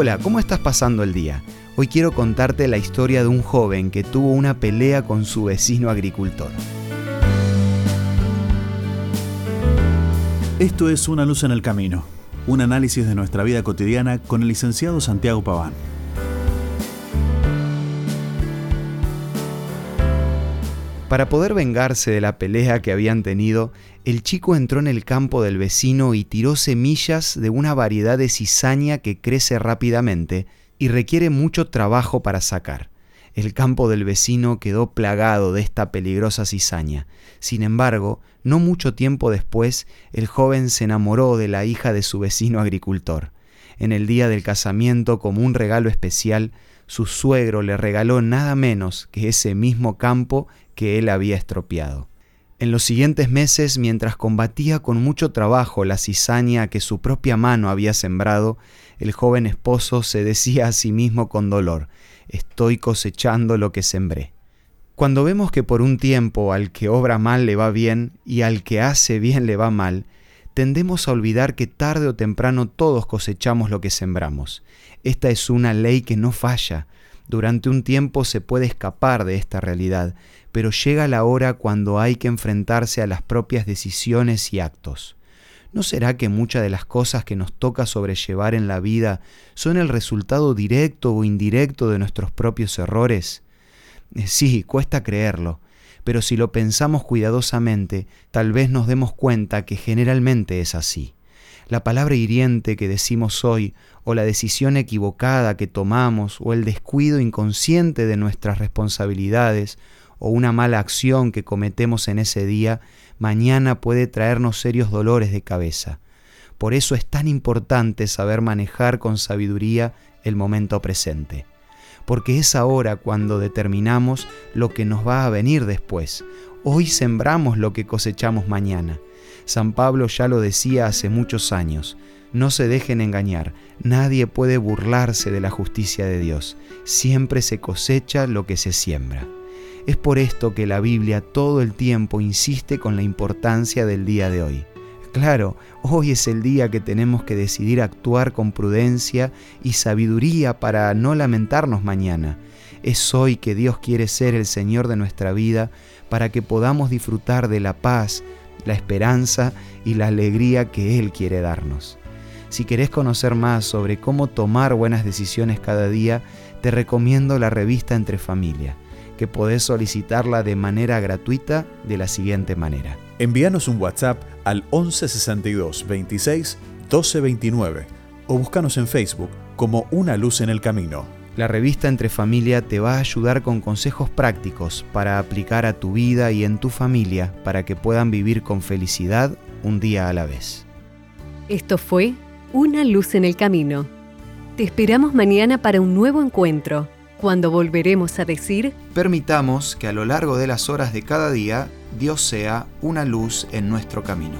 Hola, ¿cómo estás pasando el día? Hoy quiero contarte la historia de un joven que tuvo una pelea con su vecino agricultor. Esto es Una luz en el camino, un análisis de nuestra vida cotidiana con el licenciado Santiago Paván. Para poder vengarse de la pelea que habían tenido, el chico entró en el campo del vecino y tiró semillas de una variedad de cizaña que crece rápidamente y requiere mucho trabajo para sacar. El campo del vecino quedó plagado de esta peligrosa cizaña. Sin embargo, no mucho tiempo después, el joven se enamoró de la hija de su vecino agricultor. En el día del casamiento, como un regalo especial, su suegro le regaló nada menos que ese mismo campo que él había estropeado. En los siguientes meses, mientras combatía con mucho trabajo la cizaña que su propia mano había sembrado, el joven esposo se decía a sí mismo con dolor, estoy cosechando lo que sembré. Cuando vemos que por un tiempo al que obra mal le va bien y al que hace bien le va mal, tendemos a olvidar que tarde o temprano todos cosechamos lo que sembramos. Esta es una ley que no falla. Durante un tiempo se puede escapar de esta realidad, pero llega la hora cuando hay que enfrentarse a las propias decisiones y actos. ¿No será que muchas de las cosas que nos toca sobrellevar en la vida son el resultado directo o indirecto de nuestros propios errores? Eh, sí, cuesta creerlo, pero si lo pensamos cuidadosamente, tal vez nos demos cuenta que generalmente es así. La palabra hiriente que decimos hoy, o la decisión equivocada que tomamos, o el descuido inconsciente de nuestras responsabilidades, o una mala acción que cometemos en ese día, mañana puede traernos serios dolores de cabeza. Por eso es tan importante saber manejar con sabiduría el momento presente porque es ahora cuando determinamos lo que nos va a venir después. Hoy sembramos lo que cosechamos mañana. San Pablo ya lo decía hace muchos años. No se dejen engañar, nadie puede burlarse de la justicia de Dios. Siempre se cosecha lo que se siembra. Es por esto que la Biblia todo el tiempo insiste con la importancia del día de hoy. Claro, hoy es el día que tenemos que decidir actuar con prudencia y sabiduría para no lamentarnos mañana. Es hoy que Dios quiere ser el Señor de nuestra vida para que podamos disfrutar de la paz, la esperanza y la alegría que Él quiere darnos. Si querés conocer más sobre cómo tomar buenas decisiones cada día, te recomiendo la revista Entre Familia, que podés solicitarla de manera gratuita de la siguiente manera Envíanos un WhatsApp al 1162 26 12 29 o búscanos en Facebook como Una Luz en el Camino. La revista Entre Familia te va a ayudar con consejos prácticos para aplicar a tu vida y en tu familia para que puedan vivir con felicidad un día a la vez. Esto fue Una Luz en el Camino. Te esperamos mañana para un nuevo encuentro, cuando volveremos a decir... Permitamos que a lo largo de las horas de cada día Dios sea una luz en nuestro camino.